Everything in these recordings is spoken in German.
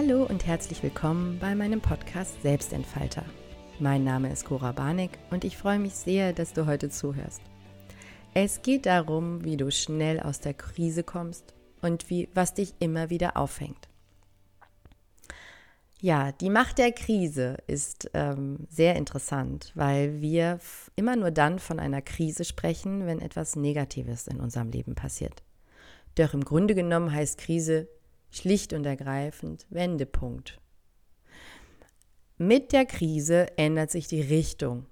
Hallo und herzlich willkommen bei meinem Podcast Selbstentfalter. Mein Name ist Cora Barnick und ich freue mich sehr, dass du heute zuhörst. Es geht darum, wie du schnell aus der Krise kommst und wie, was dich immer wieder aufhängt. Ja, die Macht der Krise ist ähm, sehr interessant, weil wir immer nur dann von einer Krise sprechen, wenn etwas Negatives in unserem Leben passiert. Doch im Grunde genommen heißt Krise schlicht und ergreifend Wendepunkt. Mit der Krise ändert sich die Richtung.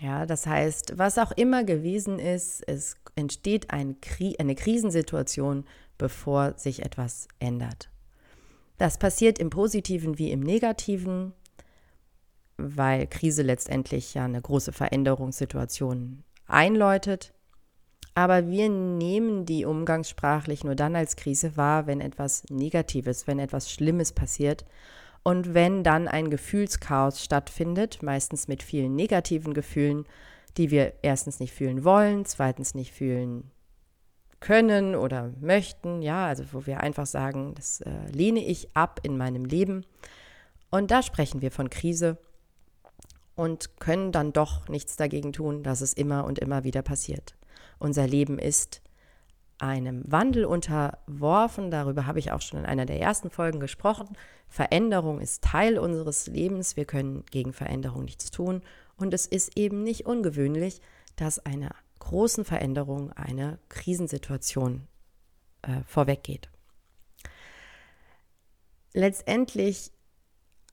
Ja, das heißt, was auch immer gewesen ist, es entsteht eine, Kri eine Krisensituation, bevor sich etwas ändert. Das passiert im Positiven wie im Negativen, weil Krise letztendlich ja eine große Veränderungssituation einläutet. Aber wir nehmen die umgangssprachlich nur dann als Krise wahr, wenn etwas Negatives, wenn etwas Schlimmes passiert und wenn dann ein Gefühlschaos stattfindet, meistens mit vielen negativen Gefühlen, die wir erstens nicht fühlen wollen, zweitens nicht fühlen können oder möchten, ja, also wo wir einfach sagen, das äh, lehne ich ab in meinem Leben. Und da sprechen wir von Krise und können dann doch nichts dagegen tun, dass es immer und immer wieder passiert. Unser Leben ist einem Wandel unterworfen. Darüber habe ich auch schon in einer der ersten Folgen gesprochen. Veränderung ist Teil unseres Lebens. Wir können gegen Veränderung nichts tun. Und es ist eben nicht ungewöhnlich, dass einer großen Veränderung eine Krisensituation äh, vorweggeht. Letztendlich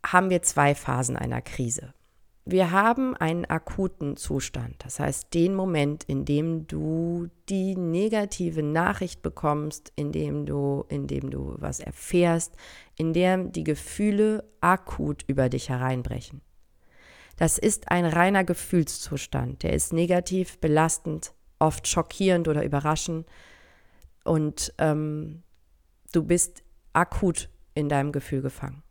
haben wir zwei Phasen einer Krise. Wir haben einen akuten Zustand, das heißt den Moment, in dem du die negative Nachricht bekommst, in dem du, in dem du was erfährst, in dem die Gefühle akut über dich hereinbrechen. Das ist ein reiner Gefühlszustand, der ist negativ, belastend, oft schockierend oder überraschend und ähm, du bist akut in deinem Gefühl gefangen.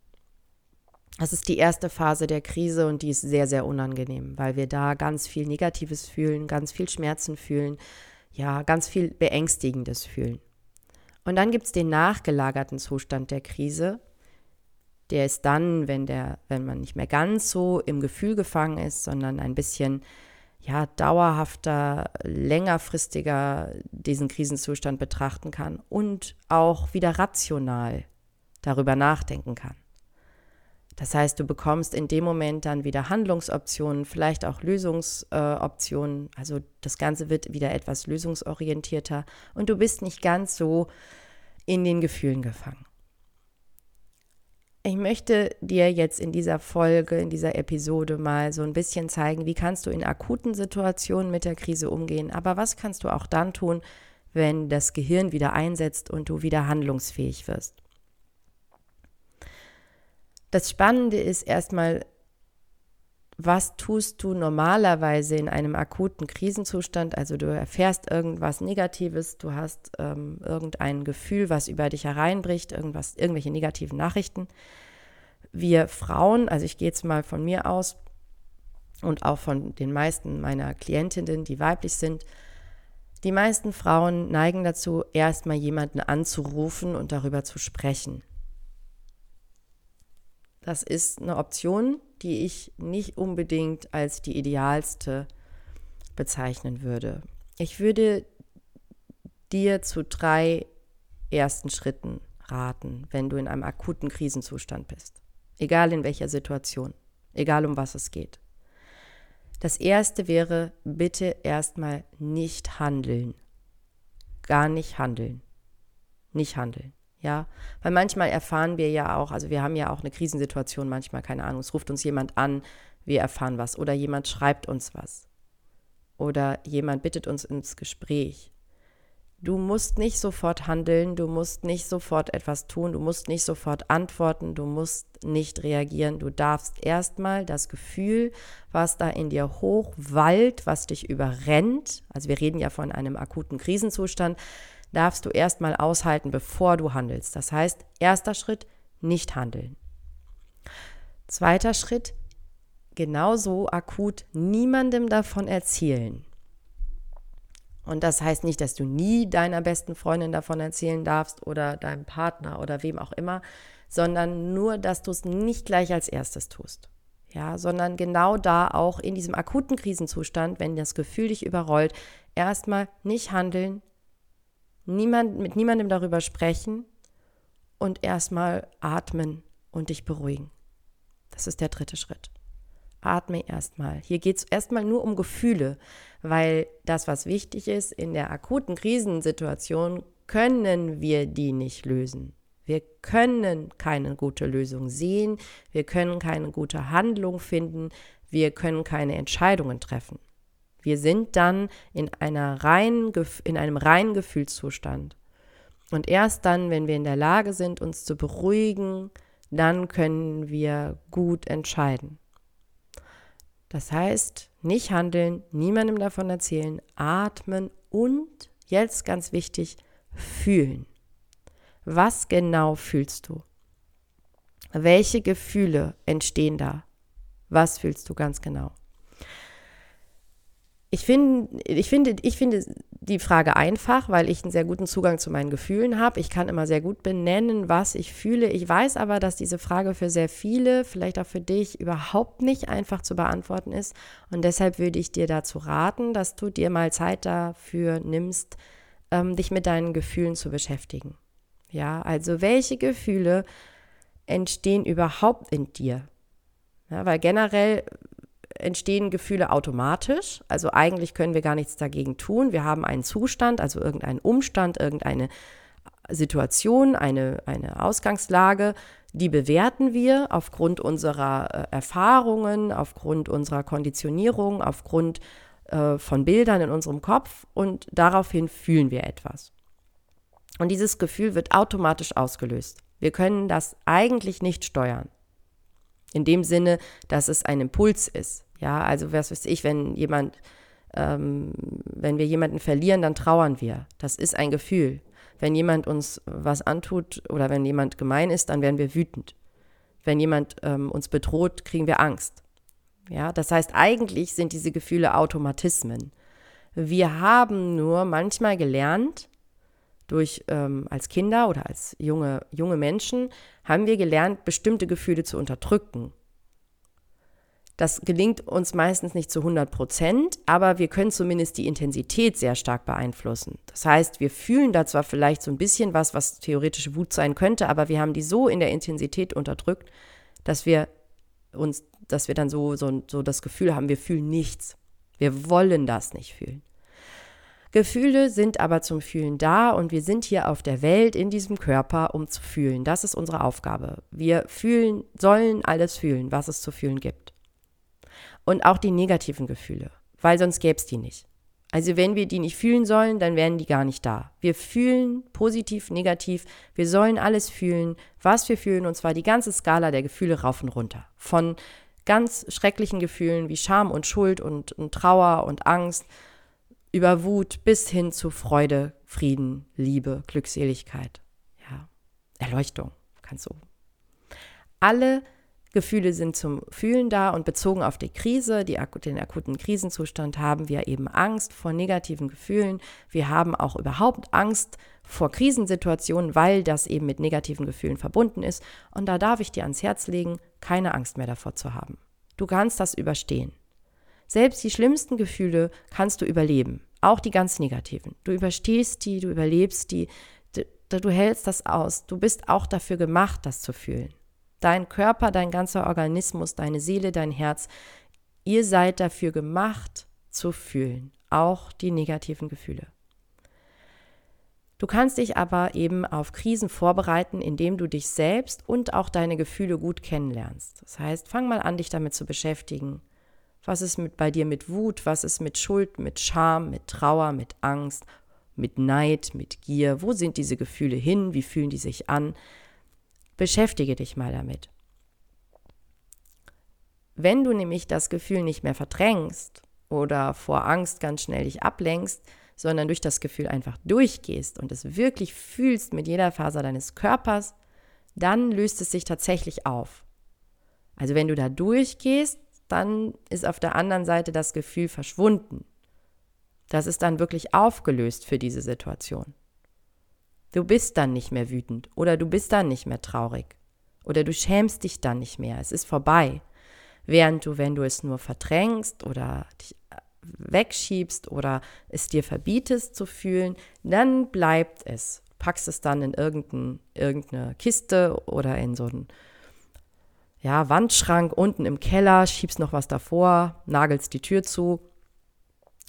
Das ist die erste Phase der Krise und die ist sehr, sehr unangenehm, weil wir da ganz viel Negatives fühlen, ganz viel Schmerzen fühlen, ja, ganz viel Beängstigendes fühlen. Und dann gibt es den nachgelagerten Zustand der Krise. Der ist dann, wenn, der, wenn man nicht mehr ganz so im Gefühl gefangen ist, sondern ein bisschen ja, dauerhafter, längerfristiger diesen Krisenzustand betrachten kann und auch wieder rational darüber nachdenken kann. Das heißt, du bekommst in dem Moment dann wieder Handlungsoptionen, vielleicht auch Lösungsoptionen. Äh, also das Ganze wird wieder etwas lösungsorientierter und du bist nicht ganz so in den Gefühlen gefangen. Ich möchte dir jetzt in dieser Folge, in dieser Episode mal so ein bisschen zeigen, wie kannst du in akuten Situationen mit der Krise umgehen, aber was kannst du auch dann tun, wenn das Gehirn wieder einsetzt und du wieder handlungsfähig wirst. Das Spannende ist erstmal, was tust du normalerweise in einem akuten Krisenzustand? Also du erfährst irgendwas Negatives, du hast ähm, irgendein Gefühl, was über dich hereinbricht, irgendwas, irgendwelche negativen Nachrichten. Wir Frauen, also ich gehe jetzt mal von mir aus und auch von den meisten meiner Klientinnen, die weiblich sind, die meisten Frauen neigen dazu, erstmal jemanden anzurufen und darüber zu sprechen. Das ist eine Option, die ich nicht unbedingt als die idealste bezeichnen würde. Ich würde dir zu drei ersten Schritten raten, wenn du in einem akuten Krisenzustand bist. Egal in welcher Situation, egal um was es geht. Das erste wäre, bitte erstmal nicht handeln. Gar nicht handeln. Nicht handeln. Ja, weil manchmal erfahren wir ja auch, also wir haben ja auch eine Krisensituation, manchmal, keine Ahnung, es ruft uns jemand an, wir erfahren was oder jemand schreibt uns was oder jemand bittet uns ins Gespräch. Du musst nicht sofort handeln, du musst nicht sofort etwas tun, du musst nicht sofort antworten, du musst nicht reagieren. Du darfst erstmal das Gefühl, was da in dir hochwallt, was dich überrennt, also wir reden ja von einem akuten Krisenzustand, darfst du erstmal aushalten, bevor du handelst. Das heißt, erster Schritt, nicht handeln. Zweiter Schritt, genauso akut niemandem davon erzählen. Und das heißt nicht, dass du nie deiner besten Freundin davon erzählen darfst oder deinem Partner oder wem auch immer, sondern nur, dass du es nicht gleich als erstes tust. Ja, sondern genau da auch in diesem akuten Krisenzustand, wenn das Gefühl dich überrollt, erstmal nicht handeln, niemand, mit niemandem darüber sprechen und erstmal atmen und dich beruhigen. Das ist der dritte Schritt. Atme erstmal. Hier geht es erstmal nur um Gefühle, weil das, was wichtig ist, in der akuten Krisensituation können wir die nicht lösen. Wir können keine gute Lösung sehen, wir können keine gute Handlung finden, wir können keine Entscheidungen treffen. Wir sind dann in, einer reinen, in einem reinen Gefühlszustand. Und erst dann, wenn wir in der Lage sind, uns zu beruhigen, dann können wir gut entscheiden. Das heißt, nicht handeln, niemandem davon erzählen, atmen und jetzt ganz wichtig, fühlen. Was genau fühlst du? Welche Gefühle entstehen da? Was fühlst du ganz genau? Ich, find, ich, finde, ich finde die Frage einfach, weil ich einen sehr guten Zugang zu meinen Gefühlen habe. Ich kann immer sehr gut benennen, was ich fühle. Ich weiß aber, dass diese Frage für sehr viele, vielleicht auch für dich, überhaupt nicht einfach zu beantworten ist. Und deshalb würde ich dir dazu raten, dass du dir mal Zeit dafür nimmst, ähm, dich mit deinen Gefühlen zu beschäftigen. Ja, also welche Gefühle entstehen überhaupt in dir? Ja, weil generell entstehen Gefühle automatisch. Also eigentlich können wir gar nichts dagegen tun. Wir haben einen Zustand, also irgendeinen Umstand, irgendeine Situation, eine, eine Ausgangslage, die bewerten wir aufgrund unserer äh, Erfahrungen, aufgrund unserer Konditionierung, aufgrund äh, von Bildern in unserem Kopf und daraufhin fühlen wir etwas. Und dieses Gefühl wird automatisch ausgelöst. Wir können das eigentlich nicht steuern. In dem Sinne, dass es ein Impuls ist. Ja, also was weiß ich, wenn jemand, ähm, wenn wir jemanden verlieren, dann trauern wir. Das ist ein Gefühl. Wenn jemand uns was antut oder wenn jemand gemein ist, dann werden wir wütend. Wenn jemand ähm, uns bedroht, kriegen wir Angst. Ja, das heißt, eigentlich sind diese Gefühle Automatismen. Wir haben nur manchmal gelernt, durch ähm, als Kinder oder als junge, junge Menschen, haben wir gelernt, bestimmte Gefühle zu unterdrücken. Das gelingt uns meistens nicht zu 100 Prozent, aber wir können zumindest die Intensität sehr stark beeinflussen. Das heißt, wir fühlen da zwar vielleicht so ein bisschen was, was theoretische Wut sein könnte, aber wir haben die so in der Intensität unterdrückt, dass wir uns, dass wir dann so, so, so das Gefühl haben, wir fühlen nichts. Wir wollen das nicht fühlen. Gefühle sind aber zum Fühlen da und wir sind hier auf der Welt in diesem Körper, um zu fühlen. Das ist unsere Aufgabe. Wir fühlen, sollen alles fühlen, was es zu fühlen gibt und auch die negativen Gefühle, weil sonst gäbe es die nicht. Also wenn wir die nicht fühlen sollen, dann wären die gar nicht da. Wir fühlen positiv, negativ, wir sollen alles fühlen, was wir fühlen, und zwar die ganze Skala der Gefühle rauf und runter. Von ganz schrecklichen Gefühlen wie Scham und Schuld und, und Trauer und Angst, über Wut bis hin zu Freude, Frieden, Liebe, Glückseligkeit, ja, Erleuchtung, kannst du. Alle Gefühle sind zum Fühlen da und bezogen auf die Krise, die, den akuten Krisenzustand, haben wir eben Angst vor negativen Gefühlen. Wir haben auch überhaupt Angst vor Krisensituationen, weil das eben mit negativen Gefühlen verbunden ist. Und da darf ich dir ans Herz legen, keine Angst mehr davor zu haben. Du kannst das überstehen. Selbst die schlimmsten Gefühle kannst du überleben, auch die ganz negativen. Du überstehst die, du überlebst die, du, du hältst das aus. Du bist auch dafür gemacht, das zu fühlen. Dein Körper, dein ganzer Organismus, deine Seele, dein Herz, ihr seid dafür gemacht zu fühlen, auch die negativen Gefühle. Du kannst dich aber eben auf Krisen vorbereiten, indem du dich selbst und auch deine Gefühle gut kennenlernst. Das heißt, fang mal an, dich damit zu beschäftigen. Was ist mit, bei dir mit Wut? Was ist mit Schuld, mit Scham, mit Trauer, mit Angst, mit Neid, mit Gier? Wo sind diese Gefühle hin? Wie fühlen die sich an? Beschäftige dich mal damit. Wenn du nämlich das Gefühl nicht mehr verdrängst oder vor Angst ganz schnell dich ablenkst, sondern durch das Gefühl einfach durchgehst und es wirklich fühlst mit jeder Faser deines Körpers, dann löst es sich tatsächlich auf. Also wenn du da durchgehst, dann ist auf der anderen Seite das Gefühl verschwunden. Das ist dann wirklich aufgelöst für diese Situation. Du bist dann nicht mehr wütend oder du bist dann nicht mehr traurig oder du schämst dich dann nicht mehr. Es ist vorbei. Während du, wenn du es nur verdrängst oder dich äh, wegschiebst oder es dir verbietest zu fühlen, dann bleibt es. Packst es dann in irgendein, irgendeine Kiste oder in so einen ja, Wandschrank unten im Keller, schiebst noch was davor, nagelst die Tür zu.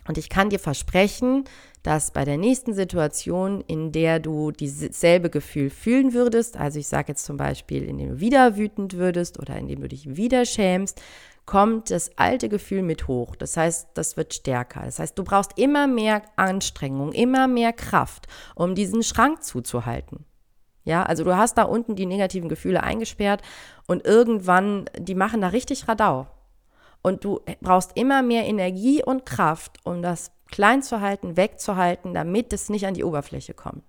Und ich kann dir versprechen, dass bei der nächsten Situation, in der du dieselbe Gefühl fühlen würdest, also ich sage jetzt zum Beispiel, indem du wieder wütend würdest oder indem du dich wieder schämst, kommt das alte Gefühl mit hoch. Das heißt, das wird stärker. Das heißt, du brauchst immer mehr Anstrengung, immer mehr Kraft, um diesen Schrank zuzuhalten. Ja, also du hast da unten die negativen Gefühle eingesperrt und irgendwann, die machen da richtig Radau. Und du brauchst immer mehr Energie und Kraft, um das klein zu halten, wegzuhalten, damit es nicht an die Oberfläche kommt.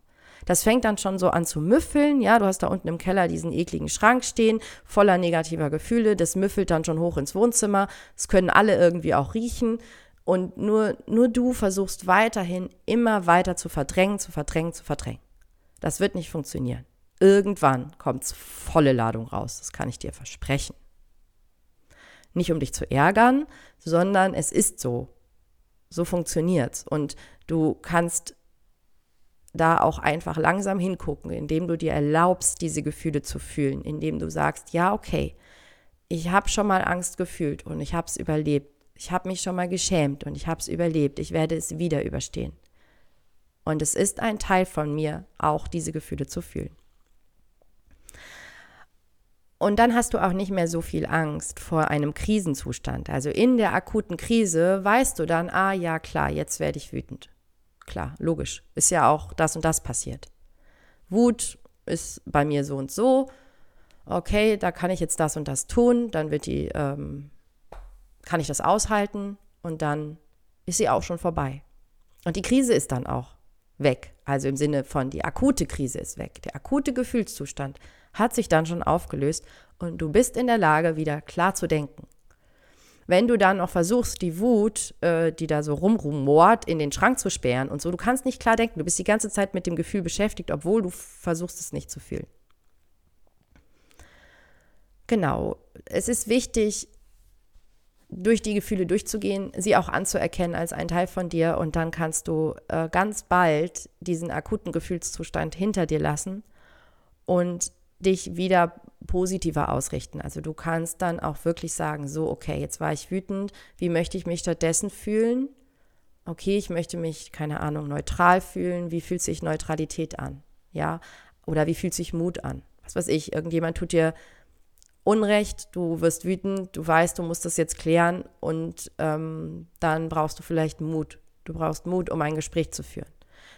Das fängt dann schon so an zu müffeln. Ja, du hast da unten im Keller diesen ekligen Schrank stehen, voller negativer Gefühle. Das müffelt dann schon hoch ins Wohnzimmer. Das können alle irgendwie auch riechen. Und nur, nur du versuchst weiterhin immer weiter zu verdrängen, zu verdrängen, zu verdrängen. Das wird nicht funktionieren. Irgendwann kommt es volle Ladung raus, das kann ich dir versprechen. Nicht um dich zu ärgern, sondern es ist so. So funktioniert's. Und du kannst da auch einfach langsam hingucken, indem du dir erlaubst, diese Gefühle zu fühlen, indem du sagst, ja, okay, ich habe schon mal Angst gefühlt und ich habe es überlebt. Ich habe mich schon mal geschämt und ich habe es überlebt. Ich werde es wieder überstehen. Und es ist ein Teil von mir, auch diese Gefühle zu fühlen. Und dann hast du auch nicht mehr so viel Angst vor einem Krisenzustand. Also in der akuten Krise weißt du dann, ah ja, klar, jetzt werde ich wütend. Klar, logisch. Ist ja auch das und das passiert. Wut ist bei mir so und so. Okay, da kann ich jetzt das und das tun. Dann wird die, ähm, kann ich das aushalten und dann ist sie auch schon vorbei. Und die Krise ist dann auch weg. Also im Sinne von, die akute Krise ist weg. Der akute Gefühlszustand hat sich dann schon aufgelöst und du bist in der Lage, wieder klar zu denken. Wenn du dann auch versuchst, die Wut, äh, die da so rumrumort, in den Schrank zu sperren und so, du kannst nicht klar denken, du bist die ganze Zeit mit dem Gefühl beschäftigt, obwohl du versuchst es nicht zu fühlen. Genau, es ist wichtig, durch die Gefühle durchzugehen, sie auch anzuerkennen als ein Teil von dir und dann kannst du äh, ganz bald diesen akuten Gefühlszustand hinter dir lassen und dich wieder positiver ausrichten. Also du kannst dann auch wirklich sagen, so, okay, jetzt war ich wütend, wie möchte ich mich stattdessen fühlen? Okay, ich möchte mich, keine Ahnung, neutral fühlen. Wie fühlt sich Neutralität an? Ja, oder wie fühlt sich Mut an? Was weiß ich, irgendjemand tut dir Unrecht, du wirst wütend, du weißt, du musst das jetzt klären und ähm, dann brauchst du vielleicht Mut. Du brauchst Mut, um ein Gespräch zu führen.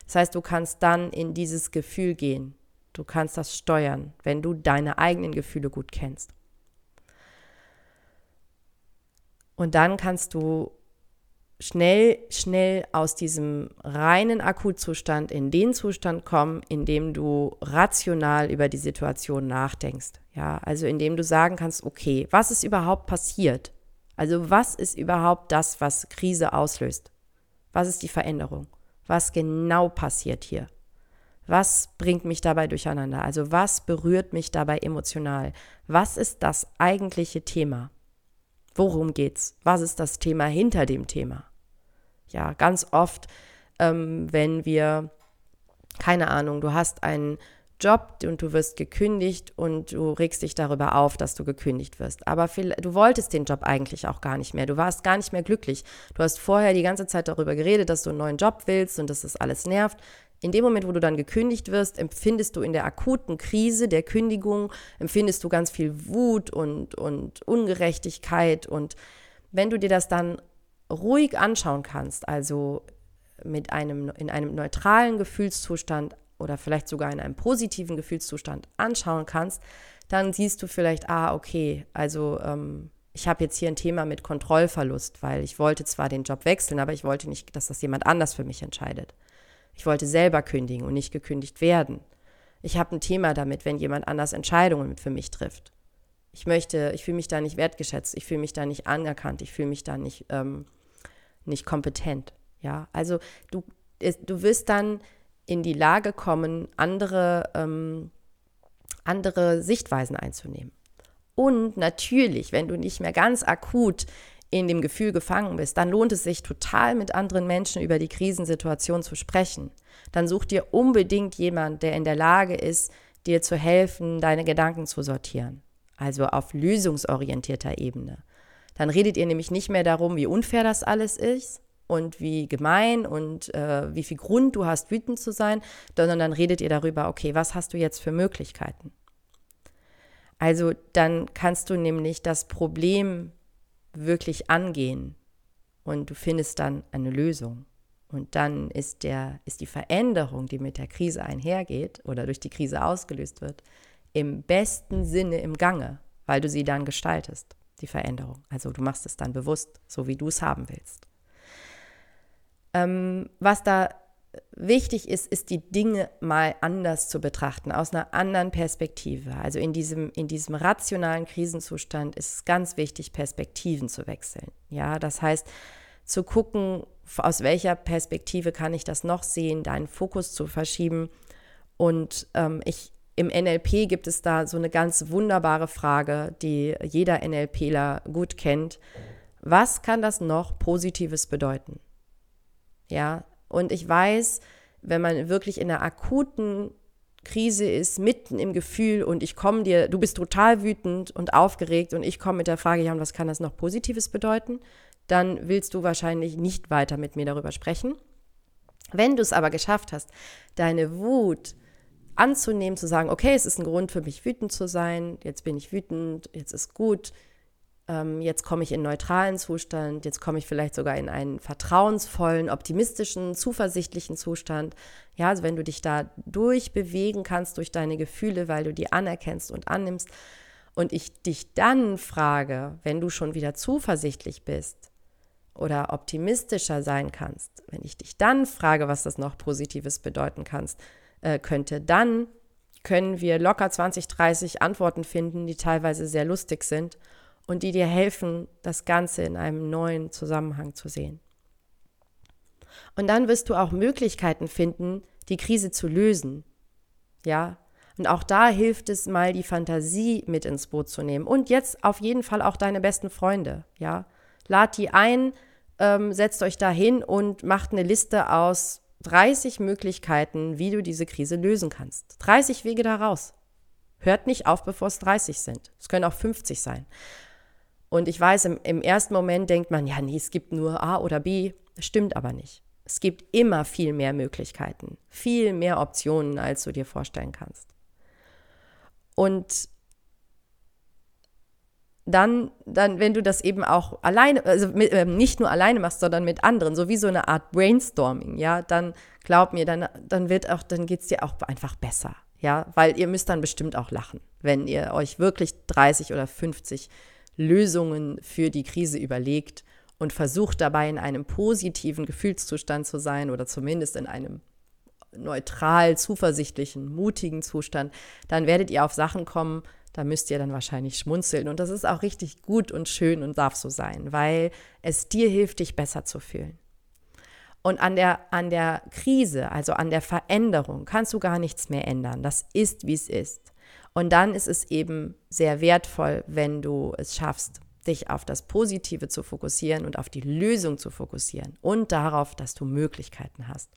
Das heißt, du kannst dann in dieses Gefühl gehen. Du kannst das steuern, wenn du deine eigenen Gefühle gut kennst. Und dann kannst du schnell, schnell aus diesem reinen Akutzustand in den Zustand kommen, in dem du rational über die Situation nachdenkst. Ja, also indem du sagen kannst, okay, was ist überhaupt passiert? Also was ist überhaupt das, was Krise auslöst? Was ist die Veränderung? Was genau passiert hier? Was bringt mich dabei durcheinander? Also was berührt mich dabei emotional? Was ist das eigentliche Thema? Worum geht's? Was ist das Thema hinter dem Thema? Ja, ganz oft, ähm, wenn wir, keine Ahnung, du hast einen Job und du wirst gekündigt und du regst dich darüber auf, dass du gekündigt wirst. Aber viel, du wolltest den Job eigentlich auch gar nicht mehr. Du warst gar nicht mehr glücklich. Du hast vorher die ganze Zeit darüber geredet, dass du einen neuen Job willst und dass das alles nervt. In dem Moment, wo du dann gekündigt wirst, empfindest du in der akuten Krise der Kündigung, empfindest du ganz viel Wut und, und Ungerechtigkeit. Und wenn du dir das dann ruhig anschauen kannst, also mit einem, in einem neutralen Gefühlszustand oder vielleicht sogar in einem positiven Gefühlszustand anschauen kannst, dann siehst du vielleicht, ah, okay, also ähm, ich habe jetzt hier ein Thema mit Kontrollverlust, weil ich wollte zwar den Job wechseln, aber ich wollte nicht, dass das jemand anders für mich entscheidet. Ich wollte selber kündigen und nicht gekündigt werden. Ich habe ein Thema damit, wenn jemand anders Entscheidungen für mich trifft. Ich möchte, ich fühle mich da nicht wertgeschätzt, ich fühle mich da nicht anerkannt, ich fühle mich da nicht, ähm, nicht kompetent. Ja, also du, du wirst dann in die Lage kommen, andere, ähm, andere Sichtweisen einzunehmen. Und natürlich, wenn du nicht mehr ganz akut in dem Gefühl gefangen bist, dann lohnt es sich total mit anderen Menschen über die Krisensituation zu sprechen. Dann such dir unbedingt jemand, der in der Lage ist, dir zu helfen, deine Gedanken zu sortieren. Also auf lösungsorientierter Ebene. Dann redet ihr nämlich nicht mehr darum, wie unfair das alles ist und wie gemein und äh, wie viel Grund du hast, wütend zu sein, sondern dann redet ihr darüber, okay, was hast du jetzt für Möglichkeiten? Also dann kannst du nämlich das Problem wirklich angehen und du findest dann eine Lösung. Und dann ist, der, ist die Veränderung, die mit der Krise einhergeht oder durch die Krise ausgelöst wird, im besten Sinne im Gange, weil du sie dann gestaltest, die Veränderung. Also du machst es dann bewusst, so wie du es haben willst. Ähm, was da wichtig ist, ist die Dinge mal anders zu betrachten, aus einer anderen Perspektive. Also in diesem, in diesem rationalen Krisenzustand ist es ganz wichtig, Perspektiven zu wechseln. Ja, das heißt, zu gucken, aus welcher Perspektive kann ich das noch sehen, deinen Fokus zu verschieben. Und ähm, ich, im NLP gibt es da so eine ganz wunderbare Frage, die jeder NLPler gut kennt. Was kann das noch Positives bedeuten? Ja, und ich weiß, wenn man wirklich in einer akuten Krise ist, mitten im Gefühl und ich komme dir, du bist total wütend und aufgeregt und ich komme mit der Frage, ja, und was kann das noch Positives bedeuten? Dann willst du wahrscheinlich nicht weiter mit mir darüber sprechen. Wenn du es aber geschafft hast, deine Wut anzunehmen, zu sagen, okay, es ist ein Grund für mich wütend zu sein, jetzt bin ich wütend, jetzt ist gut, ähm, jetzt komme ich in neutralen Zustand, jetzt komme ich vielleicht sogar in einen vertrauensvollen, optimistischen, zuversichtlichen Zustand. Ja, also wenn du dich da durchbewegen kannst durch deine Gefühle, weil du die anerkennst und annimmst und ich dich dann frage, wenn du schon wieder zuversichtlich bist oder optimistischer sein kannst, wenn ich dich dann frage, was das noch Positives bedeuten kannst, äh, könnte, dann können wir locker 20, 30 Antworten finden, die teilweise sehr lustig sind und die dir helfen, das Ganze in einem neuen Zusammenhang zu sehen. Und dann wirst du auch Möglichkeiten finden, die Krise zu lösen. Ja, und auch da hilft es mal, die Fantasie mit ins Boot zu nehmen. Und jetzt auf jeden Fall auch deine besten Freunde. Ja, lad die ein, ähm, setzt euch da hin und macht eine Liste aus 30 Möglichkeiten, wie du diese Krise lösen kannst. 30 Wege daraus. Hört nicht auf, bevor es 30 sind. Es können auch 50 sein. Und ich weiß, im, im ersten Moment denkt man, ja, nee, es gibt nur A oder B. Das stimmt aber nicht. Es gibt immer viel mehr Möglichkeiten, viel mehr Optionen, als du dir vorstellen kannst. Und dann, dann, wenn du das eben auch alleine, also mit, äh, nicht nur alleine machst, sondern mit anderen, so wie so eine Art Brainstorming, ja, dann glaub mir, dann, dann wird auch, dann geht es dir auch einfach besser, ja, weil ihr müsst dann bestimmt auch lachen, wenn ihr euch wirklich 30 oder 50 Lösungen für die Krise überlegt und versucht dabei in einem positiven Gefühlszustand zu sein oder zumindest in einem neutral, zuversichtlichen, mutigen Zustand, dann werdet ihr auf Sachen kommen, da müsst ihr dann wahrscheinlich schmunzeln. Und das ist auch richtig gut und schön und darf so sein, weil es dir hilft, dich besser zu fühlen. Und an der, an der Krise, also an der Veränderung, kannst du gar nichts mehr ändern. Das ist, wie es ist. Und dann ist es eben sehr wertvoll, wenn du es schaffst, dich auf das Positive zu fokussieren und auf die Lösung zu fokussieren und darauf, dass du Möglichkeiten hast.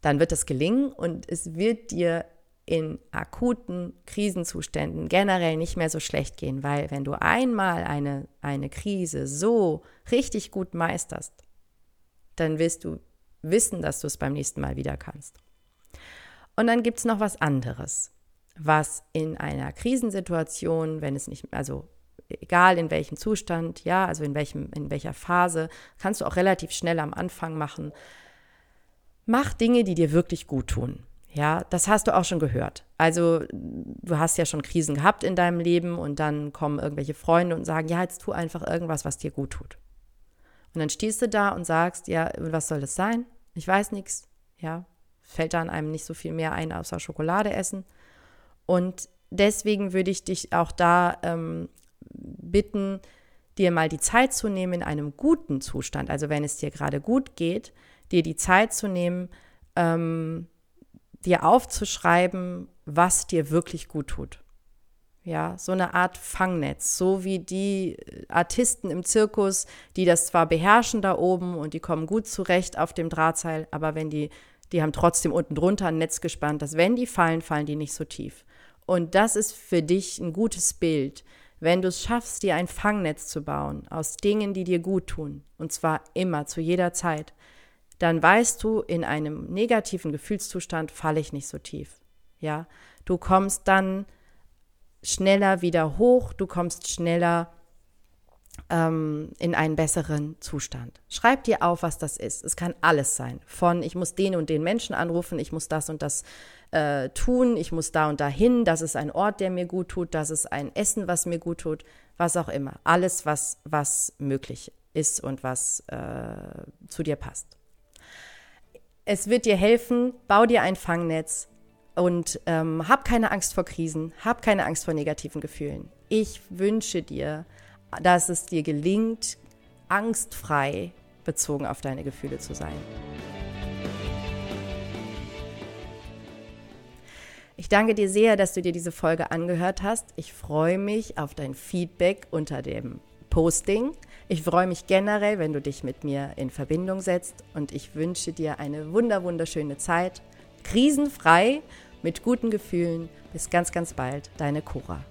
Dann wird es gelingen und es wird dir in akuten Krisenzuständen generell nicht mehr so schlecht gehen, weil wenn du einmal eine, eine Krise so richtig gut meisterst, dann wirst du wissen, dass du es beim nächsten Mal wieder kannst. Und dann gibt es noch was anderes, was in einer Krisensituation, wenn es nicht, also egal in welchem Zustand, ja, also in, welchem, in welcher Phase, kannst du auch relativ schnell am Anfang machen. Mach Dinge, die dir wirklich gut tun. Ja, das hast du auch schon gehört. Also, du hast ja schon Krisen gehabt in deinem Leben und dann kommen irgendwelche Freunde und sagen, ja, jetzt tu einfach irgendwas, was dir gut tut. Und dann stehst du da und sagst, ja, was soll das sein? Ich weiß nichts. Ja, fällt dann einem nicht so viel mehr ein, außer Schokolade essen. Und deswegen würde ich dich auch da ähm, bitten, dir mal die Zeit zu nehmen in einem guten Zustand, also wenn es dir gerade gut geht, dir die Zeit zu nehmen, ähm, dir aufzuschreiben, was dir wirklich gut tut. Ja, so eine Art Fangnetz, so wie die Artisten im Zirkus, die das zwar beherrschen da oben und die kommen gut zurecht auf dem Drahtseil, aber wenn die, die haben trotzdem unten drunter ein Netz gespannt, dass wenn die fallen, fallen die nicht so tief. Und das ist für dich ein gutes Bild, wenn du es schaffst, dir ein Fangnetz zu bauen aus Dingen, die dir gut tun, und zwar immer, zu jeder Zeit, dann weißt du, in einem negativen Gefühlszustand falle ich nicht so tief. Ja, du kommst dann schneller wieder hoch, du kommst schneller ähm, in einen besseren Zustand. Schreib dir auf, was das ist. Es kann alles sein. Von ich muss den und den Menschen anrufen, ich muss das und das äh, tun, ich muss da und dahin, das ist ein Ort, der mir gut tut, das ist ein Essen, was mir gut tut, was auch immer. Alles, was, was möglich ist und was äh, zu dir passt. Es wird dir helfen, bau dir ein Fangnetz, und ähm, hab keine Angst vor Krisen, hab keine Angst vor negativen Gefühlen. Ich wünsche dir, dass es dir gelingt, angstfrei bezogen auf deine Gefühle zu sein. Ich danke dir sehr, dass du dir diese Folge angehört hast. Ich freue mich auf dein Feedback unter dem Posting. Ich freue mich generell, wenn du dich mit mir in Verbindung setzt und ich wünsche dir eine wunder wunderschöne Zeit, krisenfrei mit guten Gefühlen. Bis ganz, ganz bald, deine Cora.